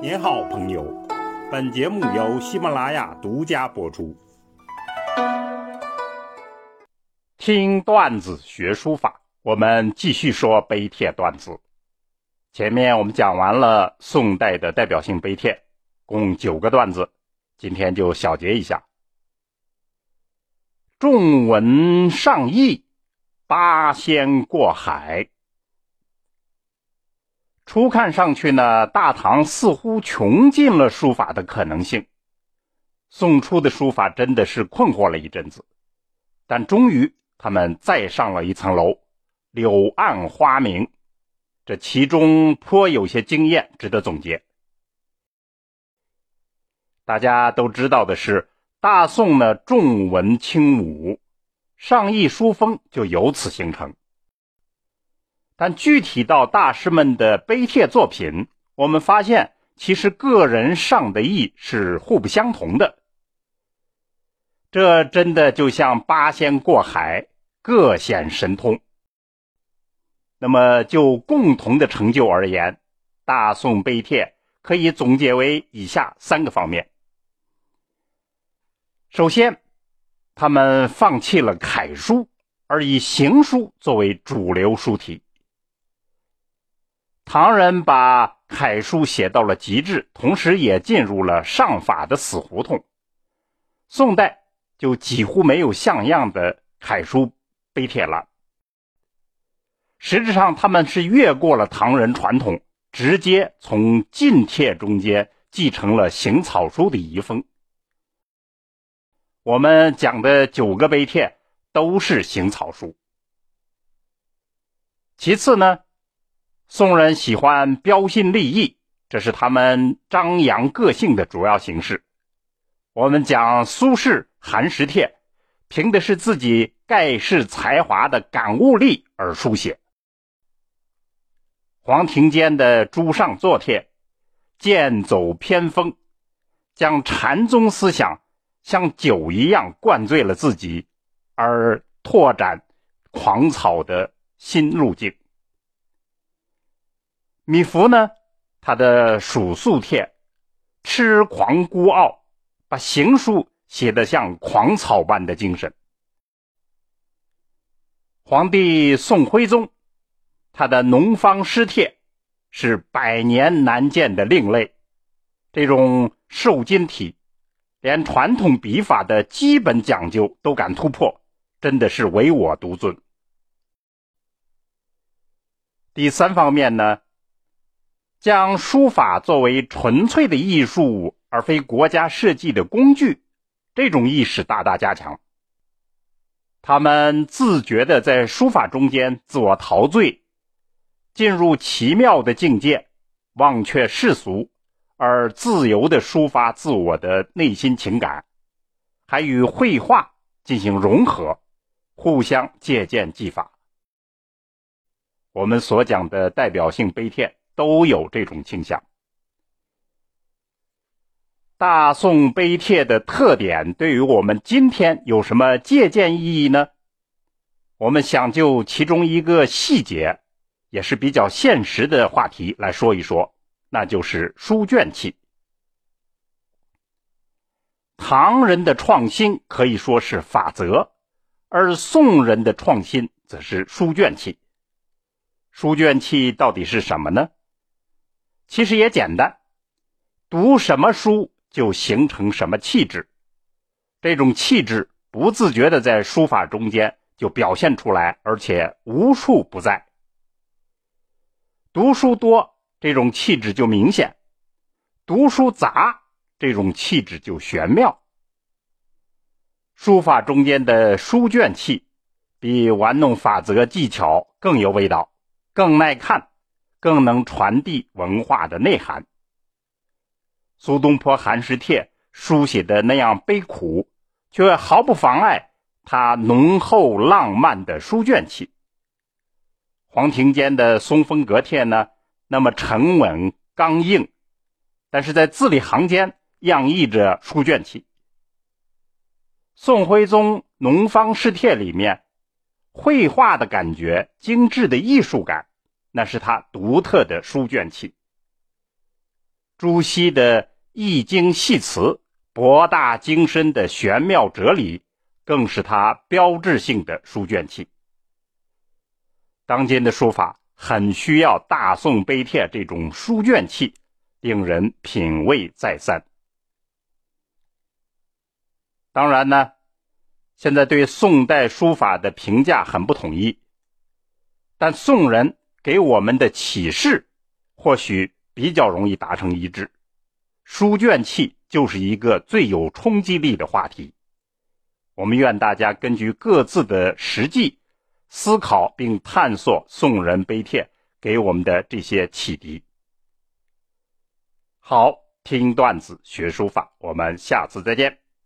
您好，朋友。本节目由喜马拉雅独家播出。听段子学书法，我们继续说碑帖段子。前面我们讲完了宋代的代表性碑帖，共九个段子，今天就小结一下。重文上亿，八仙过海。初看上去呢，大唐似乎穷尽了书法的可能性。宋初的书法真的是困惑了一阵子，但终于他们再上了一层楼，柳暗花明。这其中颇有些经验值得总结。大家都知道的是，大宋呢重文轻武，上意书风就由此形成。但具体到大师们的碑帖作品，我们发现其实个人上的意是互不相同的。这真的就像八仙过海，各显神通。那么就共同的成就而言，大宋碑帖可以总结为以下三个方面：首先，他们放弃了楷书，而以行书作为主流书体。唐人把楷书写到了极致，同时也进入了上法的死胡同。宋代就几乎没有像样的楷书碑帖了。实质上，他们是越过了唐人传统，直接从晋帖中间继承了行草书的遗风。我们讲的九个碑帖都是行草书。其次呢？宋人喜欢标新立异，这是他们张扬个性的主要形式。我们讲苏轼《寒食帖》，凭的是自己盖世才华的感悟力而书写。黄庭坚的《朱上作帖》，剑走偏锋，将禅宗思想像酒一样灌醉了自己，而拓展狂草的新路径。米芾呢，他的《蜀素帖》痴狂孤傲，把行书写得像狂草般的精神。皇帝宋徽宗，他的《农方诗帖》是百年难见的另类，这种瘦金体，连传统笔法的基本讲究都敢突破，真的是唯我独尊。第三方面呢？将书法作为纯粹的艺术，而非国家设计的工具，这种意识大大加强。他们自觉的在书法中间自我陶醉，进入奇妙的境界，忘却世俗，而自由的抒发自我的内心情感，还与绘画进行融合，互相借鉴技法。我们所讲的代表性碑帖。都有这种倾向。大宋碑帖的特点对于我们今天有什么借鉴意义呢？我们想就其中一个细节，也是比较现实的话题来说一说，那就是书卷气。唐人的创新可以说是法则，而宋人的创新则是书卷气。书卷气到底是什么呢？其实也简单，读什么书就形成什么气质，这种气质不自觉的在书法中间就表现出来，而且无处不在。读书多，这种气质就明显；读书杂，这种气质就玄妙。书法中间的书卷气，比玩弄法则技巧更有味道，更耐看。更能传递文化的内涵。苏东坡《寒食帖》书写的那样悲苦，却毫不妨碍他浓厚浪漫的书卷气。黄庭坚的《松风阁帖》呢，那么沉稳刚硬，但是在字里行间洋溢着书卷气。宋徽宗《农方诗帖》里面，绘画的感觉，精致的艺术感。那是他独特的书卷气。朱熹的易经系辞、博大精深的玄妙哲理，更是他标志性的书卷气。当今的书法很需要大宋碑帖这种书卷气，令人品味再三。当然呢，现在对宋代书法的评价很不统一，但宋人给我们的启示或许。比较容易达成一致，书卷气就是一个最有冲击力的话题。我们愿大家根据各自的实际思考，并探索宋人碑帖给我们的这些启迪。好，听段子学书法，我们下次再见。